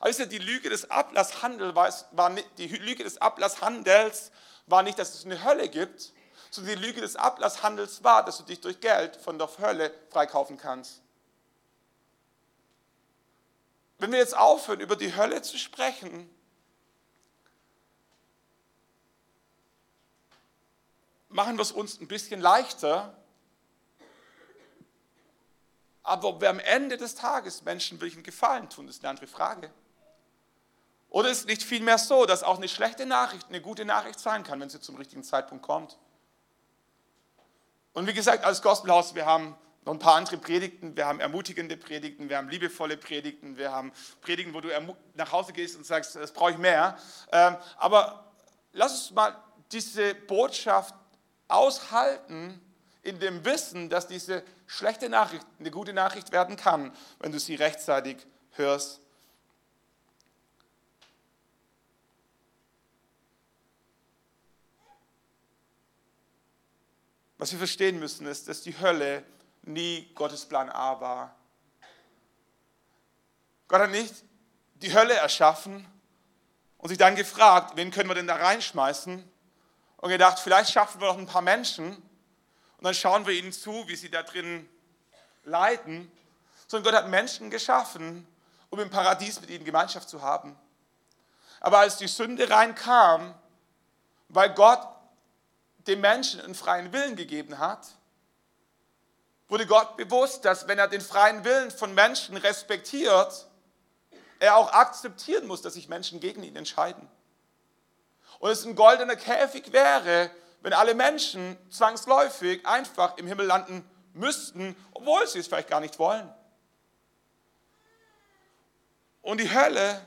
Aber die Lüge des Ablasshandels war, nicht, die Lüge des Ablasshandels war nicht, dass es eine Hölle gibt, sondern die Lüge des Ablasshandels war, dass du dich durch Geld von der Hölle freikaufen kannst. Wenn wir jetzt aufhören, über die Hölle zu sprechen, machen wir es uns ein bisschen leichter. Aber ob wir am Ende des Tages Menschen wirklich einen Gefallen tun, ist eine andere Frage. Oder ist es nicht vielmehr so, dass auch eine schlechte Nachricht eine gute Nachricht sein kann, wenn sie zum richtigen Zeitpunkt kommt? Und wie gesagt, als Gospelhaus, wir haben noch ein paar andere Predigten. Wir haben ermutigende Predigten, wir haben liebevolle Predigten, wir haben Predigten, wo du nach Hause gehst und sagst, das brauche ich mehr. Ähm, aber lass uns mal diese Botschaft aushalten in dem Wissen, dass diese schlechte Nachricht eine gute Nachricht werden kann, wenn du sie rechtzeitig hörst. Was wir verstehen müssen, ist, dass die Hölle nie Gottes Plan A war. Gott hat nicht die Hölle erschaffen und sich dann gefragt, wen können wir denn da reinschmeißen? Und gedacht, vielleicht schaffen wir noch ein paar Menschen und dann schauen wir ihnen zu, wie sie da drin leiden. Sondern Gott hat Menschen geschaffen, um im Paradies mit ihnen Gemeinschaft zu haben. Aber als die Sünde reinkam, weil Gott dem Menschen einen freien Willen gegeben hat, wurde Gott bewusst, dass wenn er den freien Willen von Menschen respektiert, er auch akzeptieren muss, dass sich Menschen gegen ihn entscheiden. Und es ein goldener Käfig wäre, wenn alle Menschen zwangsläufig einfach im Himmel landen müssten, obwohl sie es vielleicht gar nicht wollen. Und die Hölle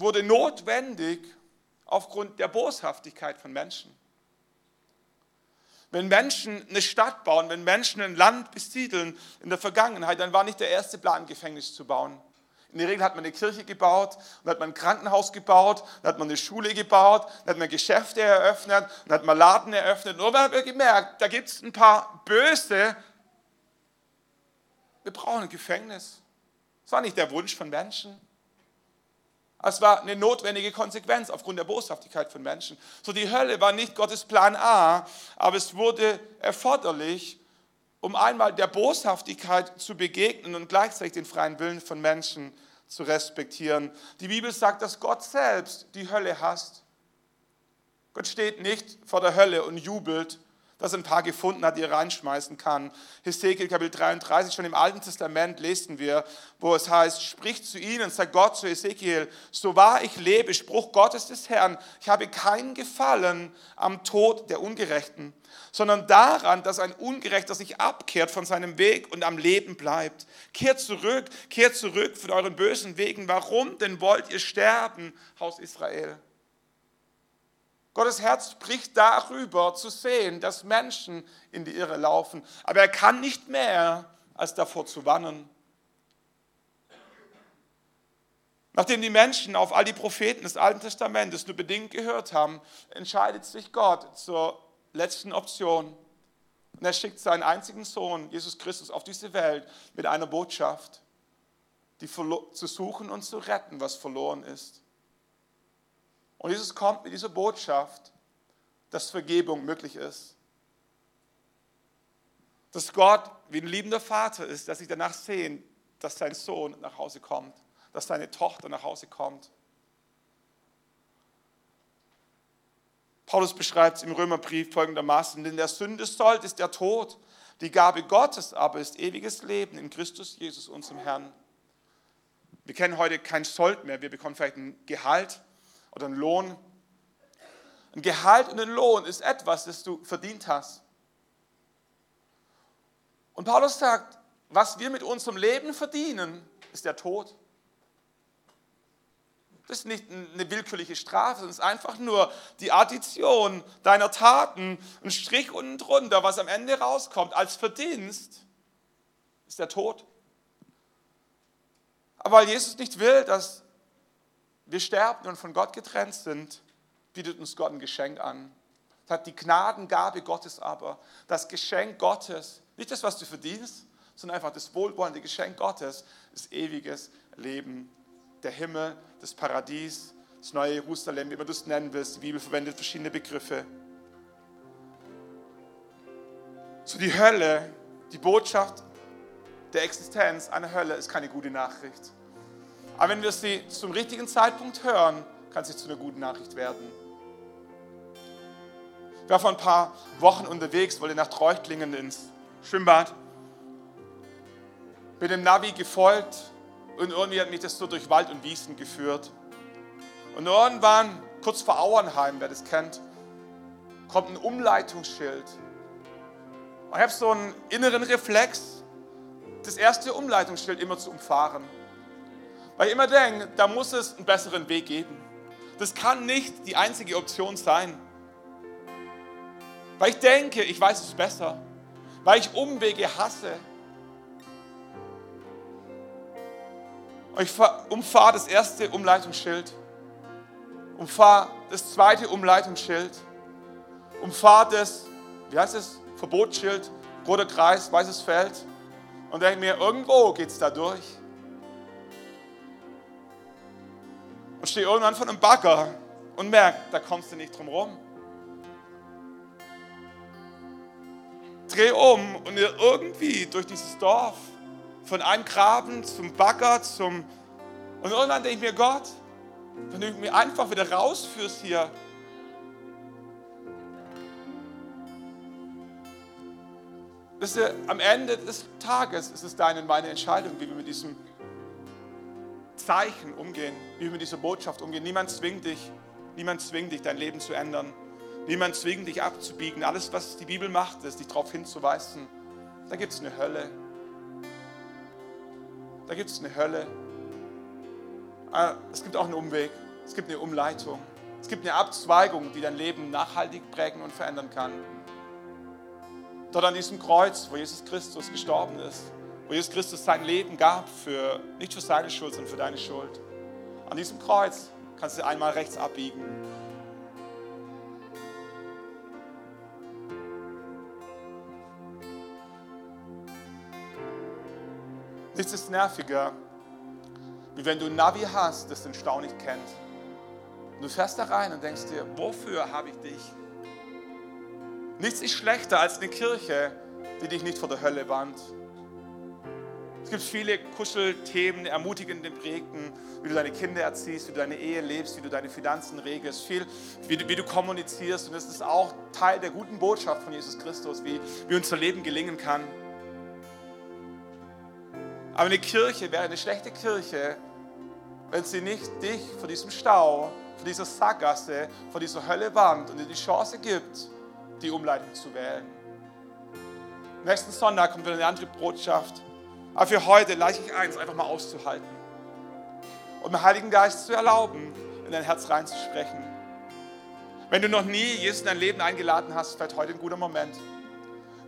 wurde notwendig aufgrund der Boshaftigkeit von Menschen. Wenn Menschen eine Stadt bauen, wenn Menschen ein Land besiedeln in der Vergangenheit, dann war nicht der erste Plan, ein Gefängnis zu bauen. In der Regel hat man eine Kirche gebaut, dann hat man ein Krankenhaus gebaut, dann hat man eine Schule gebaut, dann hat man Geschäfte eröffnet, dann hat man Laden eröffnet. Nur man hat gemerkt, da gibt es ein paar Böse. Wir brauchen ein Gefängnis. Das war nicht der Wunsch von Menschen. Es war eine notwendige Konsequenz aufgrund der Boshaftigkeit von Menschen. So die Hölle war nicht Gottes Plan A, aber es wurde erforderlich, um einmal der Boshaftigkeit zu begegnen und gleichzeitig den freien Willen von Menschen zu respektieren. Die Bibel sagt, dass Gott selbst die Hölle hasst. Gott steht nicht vor der Hölle und jubelt, dass er ein paar gefunden hat, die er reinschmeißen kann. Hesekiel Kapitel 33, schon im Alten Testament lesen wir, wo es heißt, spricht zu ihnen, sagt Gott zu Hesekiel, so wahr ich lebe, Spruch Gottes des Herrn, ich habe keinen Gefallen am Tod der Ungerechten, sondern daran, dass ein Ungerechter sich abkehrt von seinem Weg und am Leben bleibt. Kehrt zurück, kehrt zurück von euren bösen Wegen. Warum denn wollt ihr sterben, Haus Israel? Gottes Herz bricht darüber zu sehen, dass Menschen in die Irre laufen. Aber er kann nicht mehr, als davor zu warnen. Nachdem die Menschen auf all die Propheten des Alten Testamentes nur bedingt gehört haben, entscheidet sich Gott zur letzten Option. Und er schickt seinen einzigen Sohn, Jesus Christus, auf diese Welt mit einer Botschaft, die zu suchen und zu retten, was verloren ist. Und Jesus kommt mit dieser Botschaft, dass Vergebung möglich ist. Dass Gott wie ein liebender Vater ist, dass sich danach sehen, dass sein Sohn nach Hause kommt, dass seine Tochter nach Hause kommt. Paulus beschreibt es im Römerbrief folgendermaßen, denn der Sünde sollt ist der Tod, die Gabe Gottes aber ist ewiges Leben in Christus Jesus, unserem Herrn. Wir kennen heute kein Sold mehr, wir bekommen vielleicht ein Gehalt, oder ein Lohn. Ein Gehalt und ein Lohn ist etwas, das du verdient hast. Und Paulus sagt, was wir mit unserem Leben verdienen, ist der Tod. Das ist nicht eine willkürliche Strafe, sondern es ist einfach nur die Addition deiner Taten, ein Strich unten drunter, was am Ende rauskommt als Verdienst, ist der Tod. Aber weil Jesus nicht will, dass wir sterben und von Gott getrennt sind, bietet uns Gott ein Geschenk an. Das hat die Gnadengabe Gottes aber, das Geschenk Gottes, nicht das, was du verdienst, sondern einfach das wohlwollende Geschenk Gottes, ist ewiges Leben, der Himmel, das Paradies, das neue Jerusalem, wie man das nennen willst. Die Bibel verwendet verschiedene Begriffe. So die Hölle, die Botschaft der Existenz einer Hölle ist keine gute Nachricht. Aber wenn wir sie zum richtigen Zeitpunkt hören, kann sie zu einer guten Nachricht werden. Ich war vor ein paar Wochen unterwegs, wollte nach Treuchtlingen ins Schwimmbad. Bin dem Navi gefolgt und irgendwie hat mich das so durch Wald und Wiesen geführt. Und irgendwann, kurz vor Auernheim, wer das kennt, kommt ein Umleitungsschild. Und ich habe so einen inneren Reflex, das erste Umleitungsschild immer zu umfahren. Weil ich immer denke, da muss es einen besseren Weg geben. Das kann nicht die einzige Option sein. Weil ich denke, ich weiß es besser. Weil ich Umwege hasse. Und ich umfahre das erste Umleitungsschild. Umfahre das zweite Umleitungsschild. Umfahre das, wie heißt es, Verbotsschild, roter Kreis, weißes Feld. Und denke mir, irgendwo geht es da durch. Und stehe irgendwann von einem Bagger und merke, da kommst du nicht drum rum. Dreh um und irgendwie durch dieses Dorf, von einem Graben zum Bagger, zum. Und irgendwann denke ich mir, Gott, wenn du mich einfach wieder rausführst hier, Wisst ihr, am Ende des Tages ist es deine und meine Entscheidung, wie wir mit diesem Zeichen umgehen, wie wir mit dieser Botschaft umgehen. Niemand zwingt dich, niemand zwingt dich, dein Leben zu ändern. Niemand zwingt dich abzubiegen. Alles, was die Bibel macht, ist, dich darauf hinzuweisen, da gibt es eine Hölle. Da gibt es eine Hölle. Ah, es gibt auch einen Umweg. Es gibt eine Umleitung. Es gibt eine Abzweigung, die dein Leben nachhaltig prägen und verändern kann. Dort an diesem Kreuz, wo Jesus Christus gestorben ist, wo Jesus Christus sein Leben gab, für, nicht für seine Schuld, sondern für deine Schuld. An diesem Kreuz kannst du einmal rechts abbiegen. Nichts ist nerviger, wie wenn du ein Navi hast, das den Stau nicht kennt. Und du fährst da rein und denkst dir, wofür habe ich dich? Nichts ist schlechter als eine Kirche, die dich nicht vor der Hölle warnt. Es gibt viele Kuschelthemen, ermutigende Prägten, wie du deine Kinder erziehst, wie du deine Ehe lebst, wie du deine Finanzen regelst, viel, wie du, wie du kommunizierst. Und das ist auch Teil der guten Botschaft von Jesus Christus, wie, wie unser Leben gelingen kann. Aber eine Kirche wäre eine schlechte Kirche, wenn sie nicht dich vor diesem Stau, vor dieser Sackgasse, vor dieser Hölle warnt und dir die Chance gibt, die Umleitung zu wählen. Nächsten Sonntag kommt wieder eine andere Botschaft. Aber für heute leite ich eins, einfach mal auszuhalten. Und dem Heiligen Geist zu erlauben, in dein Herz reinzusprechen. Wenn du noch nie Jesus in dein Leben eingeladen hast, vielleicht heute ein guter Moment.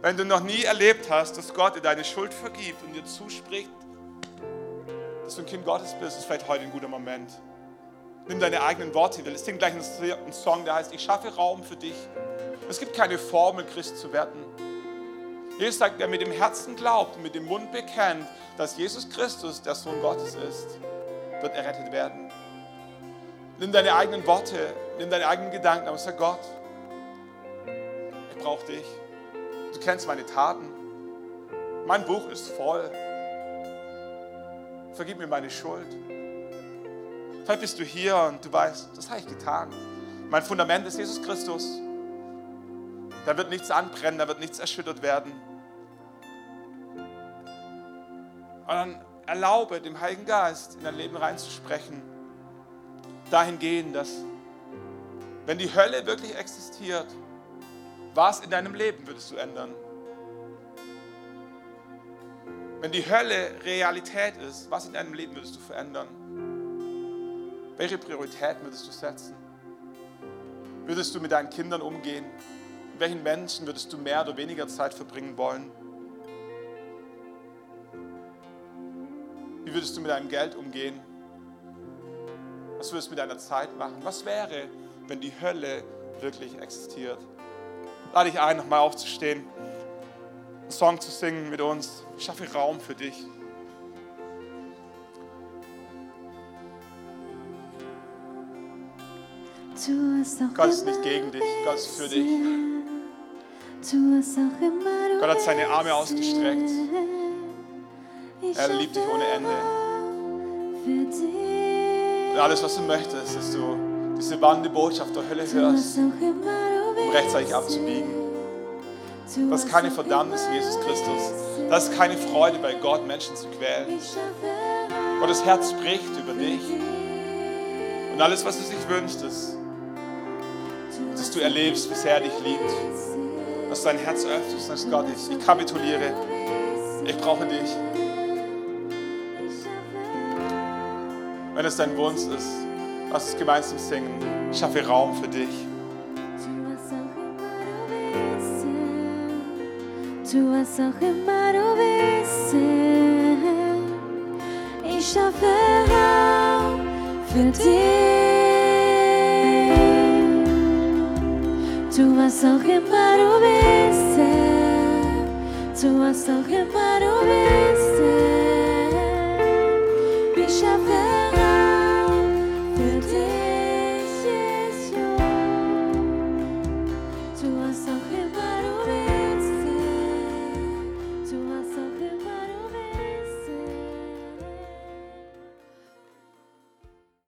Wenn du noch nie erlebt hast, dass Gott dir deine Schuld vergibt und dir zuspricht, dass du ein Kind Gottes bist, ist vielleicht heute ein guter Moment. Nimm deine eigenen Worte. Wir singen gleich einen Song, der heißt, ich schaffe Raum für dich. Es gibt keine Formel, Christ zu werden. Jesus sagt, wer mit dem Herzen glaubt und mit dem Mund bekennt, dass Jesus Christus der Sohn Gottes ist, wird errettet werden. Nimm deine eigenen Worte, nimm deine eigenen Gedanken, aber sag Gott, ich brauche dich. Du kennst meine Taten. Mein Buch ist voll. Vergib mir meine Schuld. Vielleicht bist du hier und du weißt, das habe ich getan. Mein Fundament ist Jesus Christus. Da wird nichts anbrennen, da wird nichts erschüttert werden. Und dann erlaube dem Heiligen Geist in dein Leben reinzusprechen. Dahingehend, dass wenn die Hölle wirklich existiert, was in deinem Leben würdest du ändern? Wenn die Hölle Realität ist, was in deinem Leben würdest du verändern? Welche Prioritäten würdest du setzen? Würdest du mit deinen Kindern umgehen? Mit welchen Menschen würdest du mehr oder weniger Zeit verbringen wollen? Wie würdest du mit deinem Geld umgehen? Was würdest du mit deiner Zeit machen? Was wäre, wenn die Hölle wirklich existiert? Lade ich ein, nochmal aufzustehen, einen Song zu singen mit uns. Ich schaffe Raum für dich. Gott ist nicht gegen dich, Gott ist für dich. Gott hat seine Arme ausgestreckt. Er liebt dich ohne Ende. Und alles, was du möchtest, ist, dass du diese warnende Botschaft der Hölle hörst, um rechtzeitig abzubiegen. Das ist keine Verdammnis in Jesus Christus. Das ist keine Freude bei Gott, Menschen zu quälen. Gottes Herz spricht über dich. Und alles, was er sich wünscht, ist, dass du erlebst, wie sehr er dich liebt. Dass du dein Herz öffnest und sagst, Gott, ich, ich kapituliere. Ich brauche dich. Wenn es dein Wunsch ist, lass uns gemeinsam singen. Ich schaffe Raum für dich.
Tua sorrimar Ich schaffe Raum für dich. Du was auch immer du bist, du was auch immer du schaffe